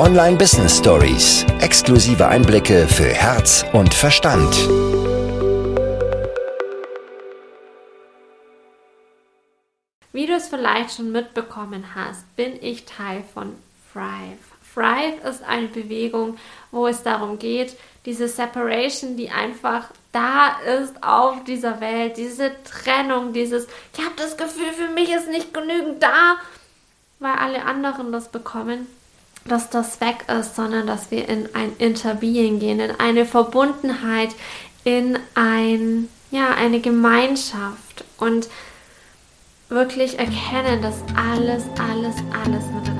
Online Business Stories. Exklusive Einblicke für Herz und Verstand. Wie du es vielleicht schon mitbekommen hast, bin ich Teil von Thrive. Thrive ist eine Bewegung, wo es darum geht, diese Separation, die einfach da ist auf dieser Welt, diese Trennung, dieses, ich habe das Gefühl, für mich ist nicht genügend da, weil alle anderen das bekommen, dass das weg ist, sondern dass wir in ein Interbeing gehen, in eine Verbundenheit, in ein, ja, eine Gemeinschaft und wirklich erkennen, dass alles, alles, alles miteinander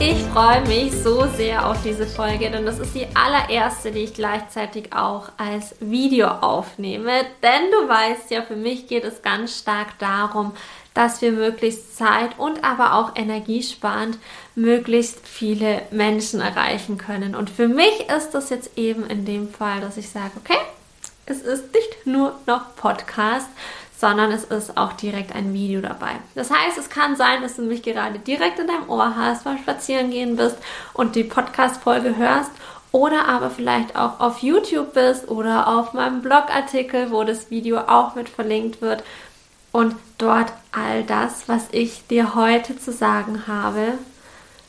Ich freue mich so sehr auf diese Folge, denn das ist die allererste, die ich gleichzeitig auch als Video aufnehme. Denn du weißt ja, für mich geht es ganz stark darum, dass wir möglichst Zeit und aber auch energiesparend möglichst viele Menschen erreichen können. Und für mich ist das jetzt eben in dem Fall, dass ich sage, okay, es ist nicht nur noch Podcast, sondern es ist auch direkt ein Video dabei. Das heißt, es kann sein, dass du mich gerade direkt in deinem Ohr hast, beim Spazierengehen bist und die Podcast-Folge hörst oder aber vielleicht auch auf YouTube bist oder auf meinem Blogartikel, wo das Video auch mit verlinkt wird und dort all das, was ich dir heute zu sagen habe,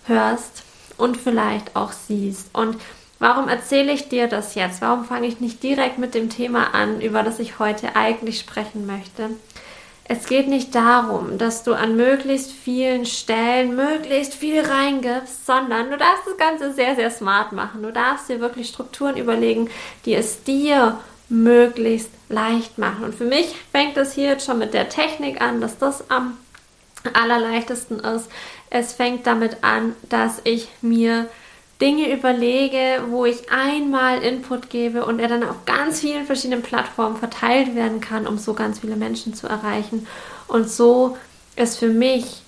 hörst und vielleicht auch siehst. Und Warum erzähle ich dir das jetzt? Warum fange ich nicht direkt mit dem Thema an, über das ich heute eigentlich sprechen möchte? Es geht nicht darum, dass du an möglichst vielen Stellen möglichst viel reingibst, sondern du darfst das Ganze sehr, sehr smart machen. Du darfst dir wirklich Strukturen überlegen, die es dir möglichst leicht machen. Und für mich fängt es hier jetzt schon mit der Technik an, dass das am allerleichtesten ist. Es fängt damit an, dass ich mir Dinge überlege, wo ich einmal Input gebe und er dann auf ganz vielen verschiedenen Plattformen verteilt werden kann, um so ganz viele Menschen zu erreichen. Und so ist für mich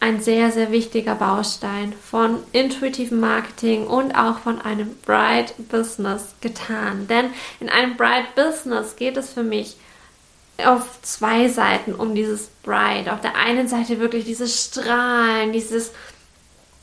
ein sehr, sehr wichtiger Baustein von intuitivem Marketing und auch von einem Bright Business getan. Denn in einem Bright Business geht es für mich auf zwei Seiten um dieses Bright. Auf der einen Seite wirklich dieses Strahlen, dieses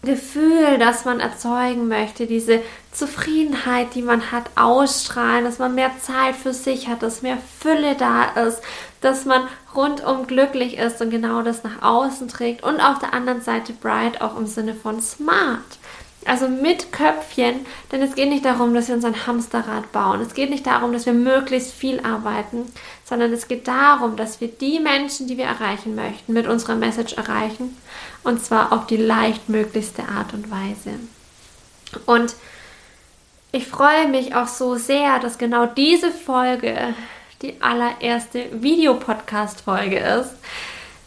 Gefühl, das man erzeugen möchte, diese Zufriedenheit, die man hat, ausstrahlen, dass man mehr Zeit für sich hat, dass mehr Fülle da ist, dass man rundum glücklich ist und genau das nach außen trägt. Und auf der anderen Seite bright auch im Sinne von smart. Also mit Köpfchen, denn es geht nicht darum, dass wir uns ein Hamsterrad bauen. Es geht nicht darum, dass wir möglichst viel arbeiten, sondern es geht darum, dass wir die Menschen, die wir erreichen möchten, mit unserer Message erreichen und zwar auf die leichtmöglichste Art und Weise. Und ich freue mich auch so sehr, dass genau diese Folge die allererste Videopodcast-Folge ist,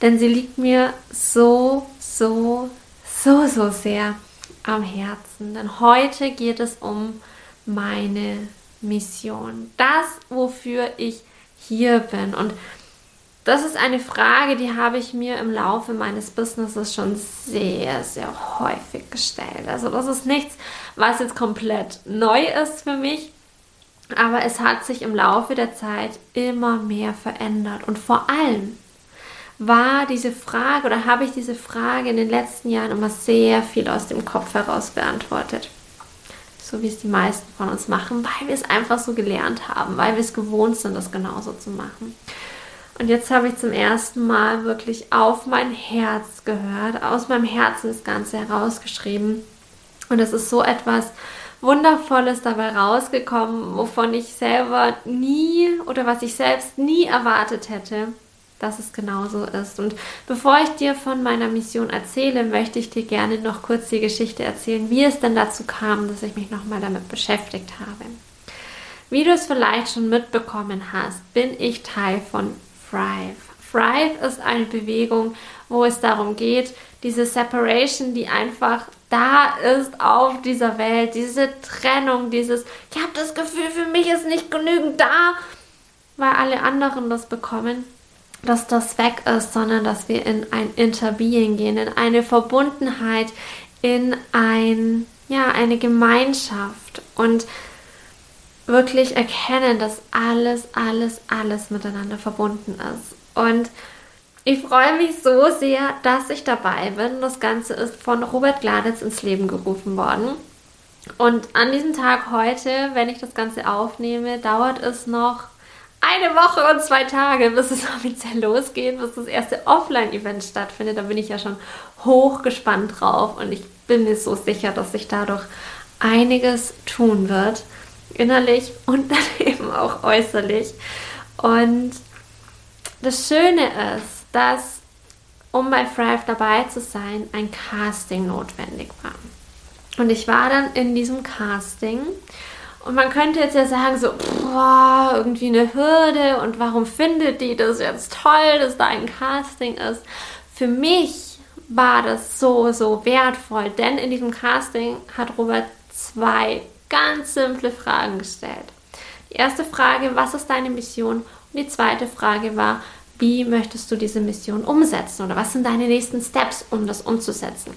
denn sie liegt mir so, so, so, so sehr am Herzen. Denn heute geht es um meine Mission. Das, wofür ich hier bin. Und das ist eine Frage, die habe ich mir im Laufe meines Businesses schon sehr, sehr häufig gestellt. Also das ist nichts, was jetzt komplett neu ist für mich, aber es hat sich im Laufe der Zeit immer mehr verändert. Und vor allem war diese Frage oder habe ich diese Frage in den letzten Jahren immer sehr viel aus dem Kopf heraus beantwortet. So wie es die meisten von uns machen, weil wir es einfach so gelernt haben, weil wir es gewohnt sind, das genauso zu machen. Und jetzt habe ich zum ersten Mal wirklich auf mein Herz gehört, aus meinem Herzen das Ganze herausgeschrieben. Und es ist so etwas Wundervolles dabei rausgekommen, wovon ich selber nie oder was ich selbst nie erwartet hätte, dass es genauso ist. Und bevor ich dir von meiner Mission erzähle, möchte ich dir gerne noch kurz die Geschichte erzählen, wie es denn dazu kam, dass ich mich nochmal damit beschäftigt habe. Wie du es vielleicht schon mitbekommen hast, bin ich Teil von Thrive. Thrive ist eine Bewegung, wo es darum geht, diese Separation, die einfach da ist auf dieser Welt, diese Trennung, dieses, ich habe das Gefühl, für mich ist nicht genügend da, weil alle anderen das bekommen, dass das weg ist, sondern dass wir in ein Interbeing gehen, in eine Verbundenheit, in ein, ja, eine Gemeinschaft und wirklich erkennen, dass alles, alles, alles miteinander verbunden ist. Und ich freue mich so sehr, dass ich dabei bin. Das Ganze ist von Robert Gladitz ins Leben gerufen worden. Und an diesem Tag heute, wenn ich das Ganze aufnehme, dauert es noch eine Woche und zwei Tage, bis es offiziell losgeht, bis das erste Offline-Event stattfindet. Da bin ich ja schon hochgespannt drauf und ich bin mir so sicher, dass sich dadurch einiges tun wird, innerlich und dann eben auch äußerlich. Und das Schöne ist, dass um bei Thrive dabei zu sein, ein Casting notwendig war. Und ich war dann in diesem Casting und man könnte jetzt ja sagen, so, boah, irgendwie eine Hürde und warum findet die das jetzt toll, dass da ein Casting ist? Für mich war das so, so wertvoll, denn in diesem Casting hat Robert zwei ganz simple Fragen gestellt. Die erste Frage, was ist deine Mission? Und die zweite Frage war, wie möchtest du diese Mission umsetzen oder was sind deine nächsten Steps, um das umzusetzen?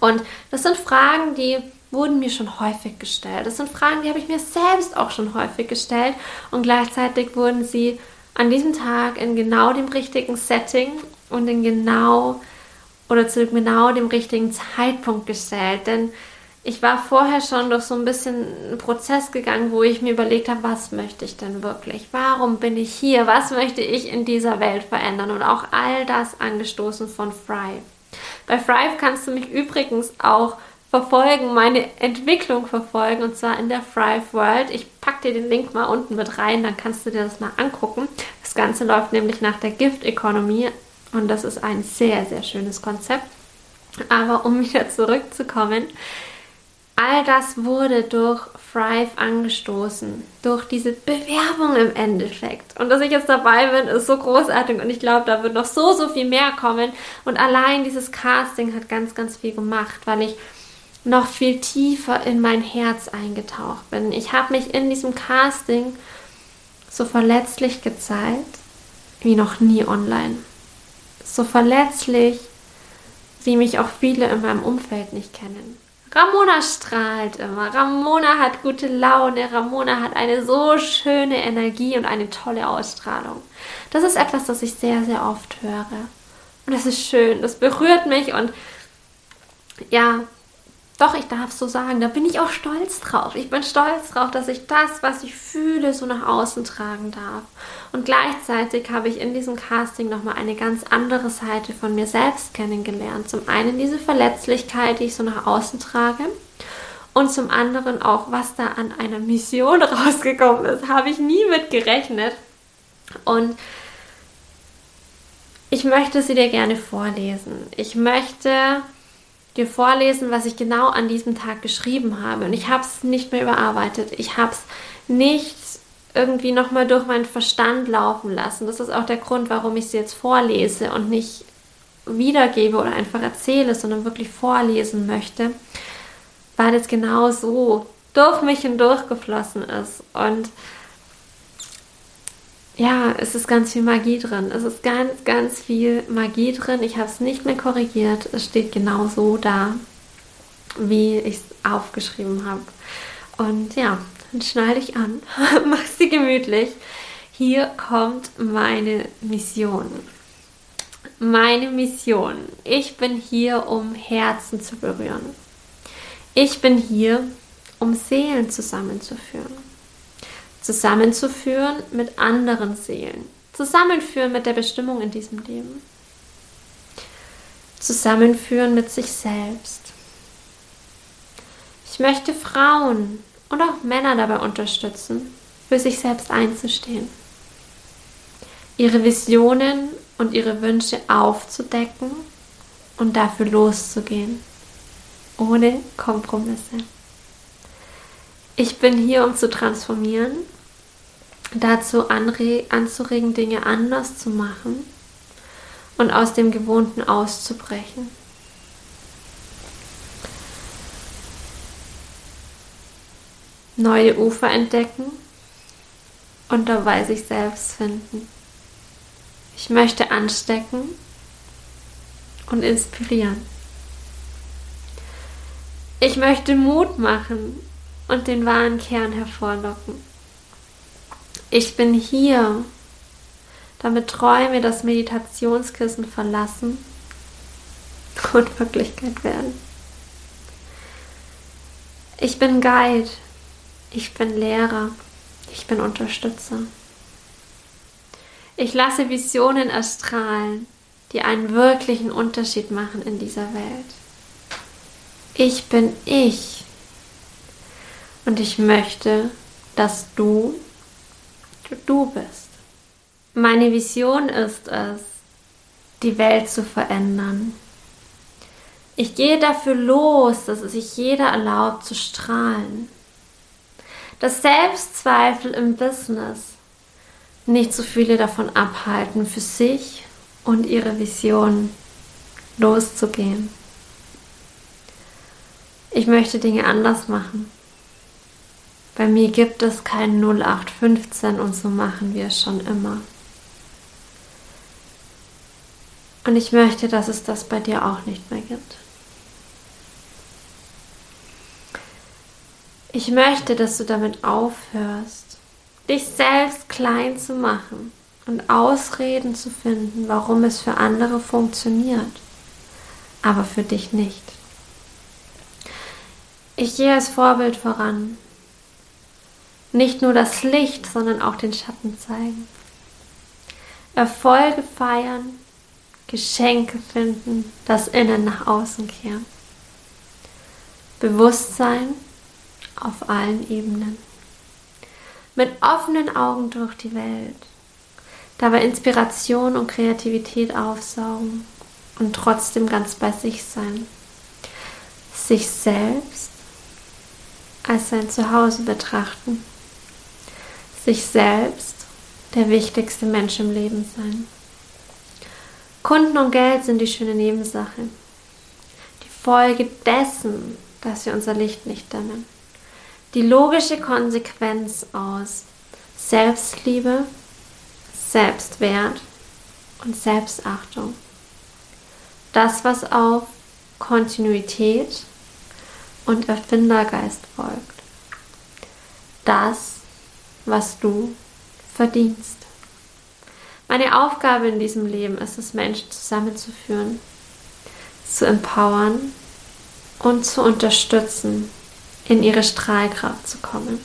Und das sind Fragen, die wurden mir schon häufig gestellt. Das sind Fragen, die habe ich mir selbst auch schon häufig gestellt und gleichzeitig wurden sie an diesem Tag in genau dem richtigen Setting und in genau oder zu genau dem richtigen Zeitpunkt gestellt. Denn ich war vorher schon durch so ein bisschen einen Prozess gegangen, wo ich mir überlegt habe, was möchte ich denn wirklich? Warum bin ich hier? Was möchte ich in dieser Welt verändern? Und auch all das angestoßen von Thrive. Bei Thrive kannst du mich übrigens auch verfolgen, meine Entwicklung verfolgen und zwar in der Thrive World. Ich packe dir den Link mal unten mit rein, dann kannst du dir das mal angucken. Das Ganze läuft nämlich nach der Gift Economy und das ist ein sehr, sehr schönes Konzept. Aber um wieder zurückzukommen, all das wurde durch Thrive angestoßen, durch diese Bewerbung im Endeffekt. Und dass ich jetzt dabei bin, ist so großartig und ich glaube, da wird noch so, so viel mehr kommen. Und allein dieses Casting hat ganz, ganz viel gemacht, weil ich noch viel tiefer in mein Herz eingetaucht bin. Ich habe mich in diesem Casting so verletzlich gezeigt wie noch nie online. So verletzlich, wie mich auch viele in meinem Umfeld nicht kennen. Ramona strahlt immer. Ramona hat gute Laune. Ramona hat eine so schöne Energie und eine tolle Ausstrahlung. Das ist etwas, das ich sehr, sehr oft höre. Und das ist schön. Das berührt mich und ja, doch, ich darf so sagen, da bin ich auch stolz drauf. Ich bin stolz drauf, dass ich das, was ich fühle, so nach außen tragen darf. Und gleichzeitig habe ich in diesem Casting nochmal eine ganz andere Seite von mir selbst kennengelernt. Zum einen diese Verletzlichkeit, die ich so nach außen trage. Und zum anderen auch, was da an einer Mission rausgekommen ist, habe ich nie mit gerechnet. Und ich möchte sie dir gerne vorlesen. Ich möchte dir vorlesen, was ich genau an diesem Tag geschrieben habe. Und ich habe es nicht mehr überarbeitet. Ich habe es nicht irgendwie nochmal durch meinen Verstand laufen lassen. Das ist auch der Grund, warum ich es jetzt vorlese und nicht wiedergebe oder einfach erzähle, sondern wirklich vorlesen möchte, weil es genau so durch mich hindurch geflossen ist. Und ja, es ist ganz viel Magie drin. Es ist ganz, ganz viel Magie drin. Ich habe es nicht mehr korrigiert. Es steht genau so da, wie ich es aufgeschrieben habe. Und ja, dann schnall dich an, mach sie gemütlich. Hier kommt meine Mission. Meine Mission. Ich bin hier, um Herzen zu berühren. Ich bin hier, um Seelen zusammenzuführen zusammenzuführen mit anderen Seelen, zusammenführen mit der Bestimmung in diesem Leben, zusammenführen mit sich selbst. Ich möchte Frauen und auch Männer dabei unterstützen, für sich selbst einzustehen. ihre Visionen und ihre Wünsche aufzudecken und dafür loszugehen, ohne Kompromisse. Ich bin hier, um zu transformieren, dazu anzuregen, Dinge anders zu machen und aus dem Gewohnten auszubrechen. Neue Ufer entdecken und dabei sich selbst finden. Ich möchte anstecken und inspirieren. Ich möchte Mut machen und den wahren Kern hervorlocken. Ich bin hier, damit Träume das Meditationskissen verlassen und Wirklichkeit werden. Ich bin Guide, ich bin Lehrer, ich bin Unterstützer. Ich lasse Visionen erstrahlen, die einen wirklichen Unterschied machen in dieser Welt. Ich bin ich. Und ich möchte, dass du du bist. Meine Vision ist es, die Welt zu verändern. Ich gehe dafür los, dass es sich jeder erlaubt zu strahlen. Dass Selbstzweifel im Business nicht so viele davon abhalten, für sich und ihre Vision loszugehen. Ich möchte Dinge anders machen. Bei mir gibt es kein 0815 und so machen wir es schon immer. Und ich möchte, dass es das bei dir auch nicht mehr gibt. Ich möchte, dass du damit aufhörst, dich selbst klein zu machen und Ausreden zu finden, warum es für andere funktioniert, aber für dich nicht. Ich gehe als Vorbild voran nicht nur das Licht, sondern auch den Schatten zeigen. Erfolge feiern, Geschenke finden, das Innen nach außen kehren. Bewusstsein auf allen Ebenen. Mit offenen Augen durch die Welt. Dabei Inspiration und Kreativität aufsaugen und trotzdem ganz bei sich sein. Sich selbst als sein Zuhause betrachten sich selbst der wichtigste Mensch im Leben sein. Kunden und Geld sind die schöne Nebensache. Die Folge dessen, dass wir unser Licht nicht dämmen. Die logische Konsequenz aus Selbstliebe, Selbstwert und Selbstachtung. Das, was auf Kontinuität und Erfindergeist folgt. Das, was du verdienst. Meine Aufgabe in diesem Leben ist es, Menschen zusammenzuführen, zu empowern und zu unterstützen, in ihre Strahlkraft zu kommen.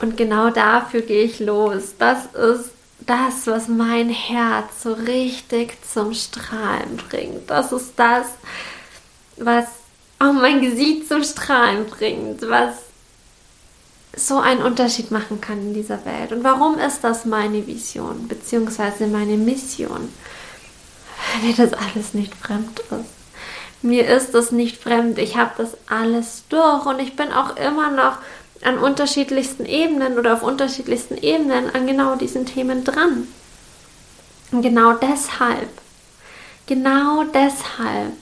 Und genau dafür gehe ich los. Das ist das, was mein Herz so richtig zum Strahlen bringt. Das ist das, was auch mein Gesicht zum Strahlen bringt, was so einen Unterschied machen kann in dieser Welt. Und warum ist das meine Vision bzw. meine Mission? Weil mir das alles nicht fremd ist. Mir ist das nicht fremd. Ich habe das alles durch und ich bin auch immer noch an unterschiedlichsten Ebenen oder auf unterschiedlichsten Ebenen an genau diesen Themen dran. Und genau deshalb, genau deshalb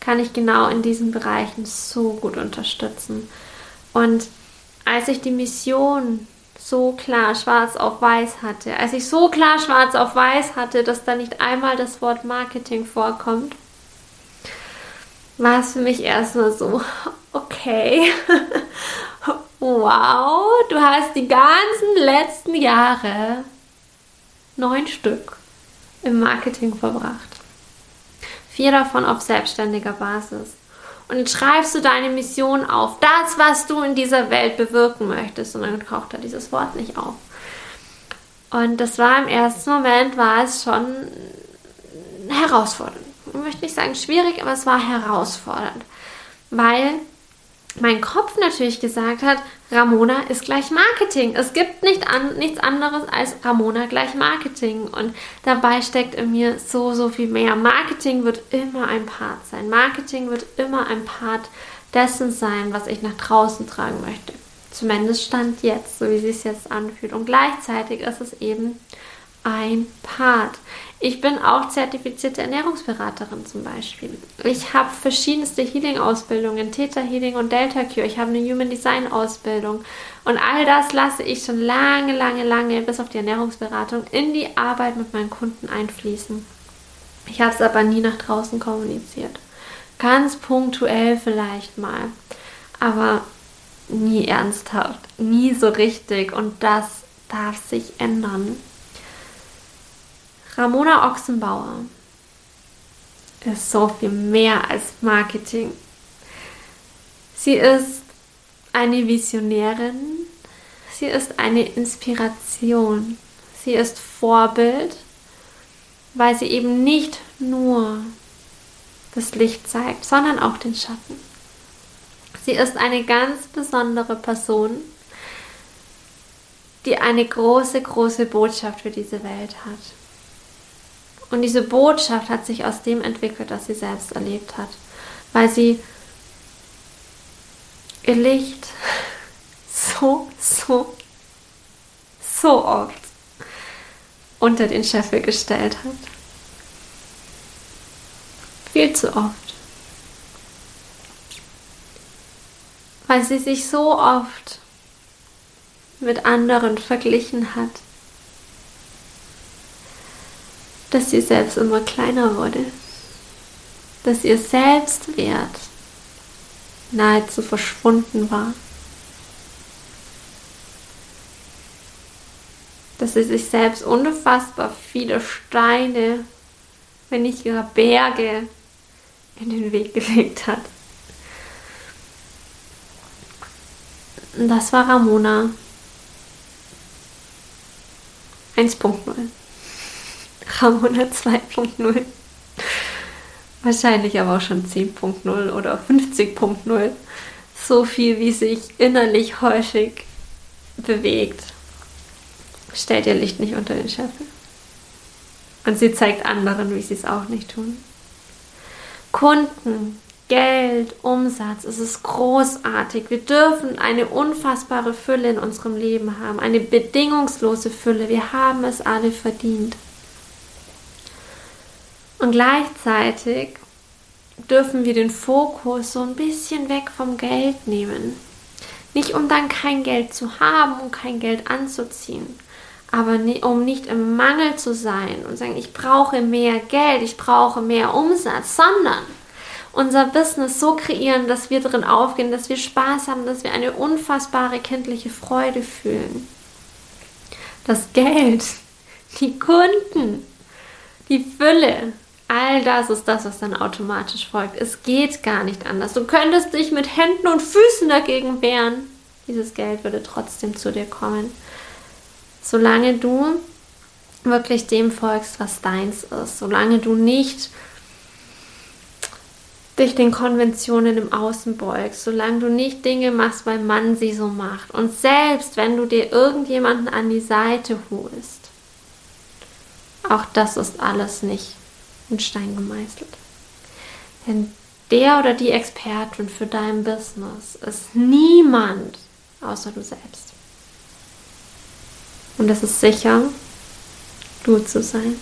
kann ich genau in diesen Bereichen so gut unterstützen. Und als ich die Mission so klar schwarz auf weiß hatte, als ich so klar schwarz auf weiß hatte, dass da nicht einmal das Wort Marketing vorkommt, war es für mich erstmal so, okay, wow, du hast die ganzen letzten Jahre neun Stück im Marketing verbracht. Vier davon auf selbstständiger Basis. Und jetzt schreibst du deine Mission auf, das, was du in dieser Welt bewirken möchtest. Und dann taucht da dieses Wort nicht auf. Und das war im ersten Moment, war es schon herausfordernd. Ich möchte nicht sagen schwierig, aber es war herausfordernd. Weil mein Kopf natürlich gesagt hat, Ramona ist gleich Marketing. Es gibt nicht an, nichts anderes als Ramona gleich Marketing. Und dabei steckt in mir so, so viel mehr. Marketing wird immer ein Part sein. Marketing wird immer ein Part dessen sein, was ich nach draußen tragen möchte. Zumindest stand jetzt, so wie es sich jetzt anfühlt. Und gleichzeitig ist es eben ein Part. Ich bin auch zertifizierte Ernährungsberaterin zum Beispiel. Ich habe verschiedenste Healing-Ausbildungen, Theta Healing und Delta Cure. Ich habe eine Human Design Ausbildung. Und all das lasse ich schon lange, lange, lange, bis auf die Ernährungsberatung, in die Arbeit mit meinen Kunden einfließen. Ich habe es aber nie nach draußen kommuniziert. Ganz punktuell vielleicht mal. Aber nie ernsthaft, nie so richtig. Und das darf sich ändern. Ramona Ochsenbauer ist so viel mehr als Marketing. Sie ist eine Visionärin, sie ist eine Inspiration, sie ist Vorbild, weil sie eben nicht nur das Licht zeigt, sondern auch den Schatten. Sie ist eine ganz besondere Person, die eine große, große Botschaft für diese Welt hat. Und diese Botschaft hat sich aus dem entwickelt, was sie selbst erlebt hat, weil sie ihr Licht so, so, so oft unter den Scheffel gestellt hat. Viel zu oft. Weil sie sich so oft mit anderen verglichen hat dass sie selbst immer kleiner wurde, dass ihr Selbstwert nahezu verschwunden war, dass sie sich selbst unfassbar viele Steine, wenn nicht gar Berge, in den Weg gelegt hat. Und das war Ramona 1.0. Ramona 2.0. Wahrscheinlich aber auch schon 10.0 oder 50.0. So viel, wie sich innerlich häufig bewegt. Stellt ihr Licht nicht unter den Scheffel. Und sie zeigt anderen, wie sie es auch nicht tun. Kunden, Geld, Umsatz, es ist großartig. Wir dürfen eine unfassbare Fülle in unserem Leben haben, eine bedingungslose Fülle. Wir haben es alle verdient. Und gleichzeitig dürfen wir den Fokus so ein bisschen weg vom Geld nehmen. Nicht um dann kein Geld zu haben und kein Geld anzuziehen, aber um nicht im Mangel zu sein und sagen, ich brauche mehr Geld, ich brauche mehr Umsatz, sondern unser Business so kreieren, dass wir drin aufgehen, dass wir Spaß haben, dass wir eine unfassbare kindliche Freude fühlen. Das Geld, die Kunden, die Fülle, All das ist das, was dann automatisch folgt. Es geht gar nicht anders. Du könntest dich mit Händen und Füßen dagegen wehren. Dieses Geld würde trotzdem zu dir kommen. Solange du wirklich dem folgst, was deins ist. Solange du nicht dich den Konventionen im Außen beugst, solange du nicht Dinge machst, weil man sie so macht. Und selbst wenn du dir irgendjemanden an die Seite holst, auch das ist alles nicht in Stein gemeißelt. Denn der oder die Expertin für dein Business ist niemand außer du selbst. Und es ist sicher, du zu sein.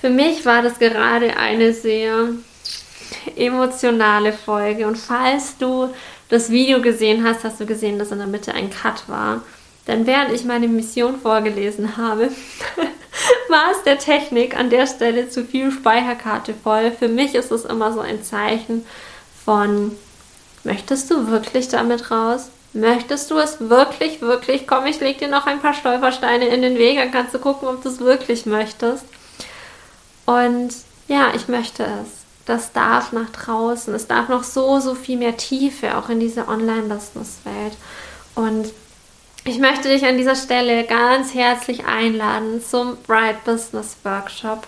Für mich war das gerade eine sehr emotionale Folge. Und falls du das Video gesehen hast, hast du gesehen, dass in der Mitte ein Cut war. Denn während ich meine Mission vorgelesen habe, war es der Technik an der Stelle zu viel Speicherkarte voll. Für mich ist es immer so ein Zeichen von, möchtest du wirklich damit raus? Möchtest du es wirklich, wirklich? Komm, ich leg dir noch ein paar Stolpersteine in den Weg, dann kannst du gucken, ob du es wirklich möchtest. Und ja, ich möchte es. Das darf nach draußen. Es darf noch so, so viel mehr Tiefe auch in diese Online-Business-Welt. Und ich möchte dich an dieser Stelle ganz herzlich einladen zum Bright Business Workshop.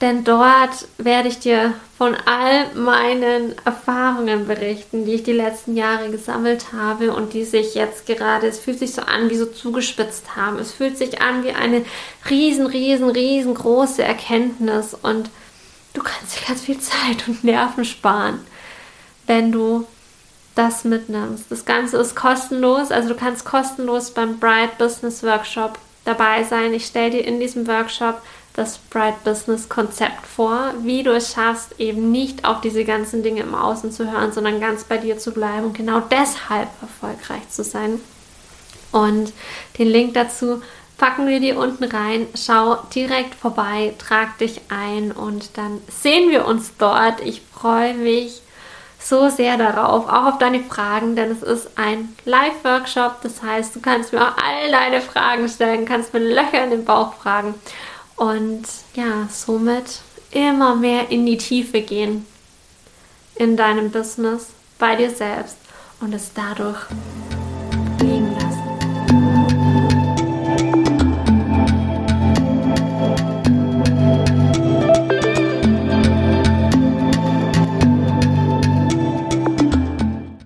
Denn dort werde ich dir von all meinen Erfahrungen berichten, die ich die letzten Jahre gesammelt habe und die sich jetzt gerade, es fühlt sich so an, wie so zugespitzt haben. Es fühlt sich an wie eine riesen, riesen, riesengroße Erkenntnis und du kannst dir ganz viel Zeit und Nerven sparen, wenn du das mitnimmst. Das Ganze ist kostenlos, also du kannst kostenlos beim Bright Business Workshop dabei sein. Ich stelle dir in diesem Workshop das Bright Business Konzept vor, wie du es schaffst, eben nicht auf diese ganzen Dinge im Außen zu hören, sondern ganz bei dir zu bleiben und genau deshalb erfolgreich zu sein. Und den Link dazu packen wir dir unten rein. Schau direkt vorbei, trag dich ein und dann sehen wir uns dort. Ich freue mich so sehr darauf, auch auf deine Fragen, denn es ist ein Live-Workshop. Das heißt, du kannst mir auch all deine Fragen stellen, kannst mir Löcher in den Bauch fragen und ja, somit immer mehr in die Tiefe gehen in deinem Business, bei dir selbst und es dadurch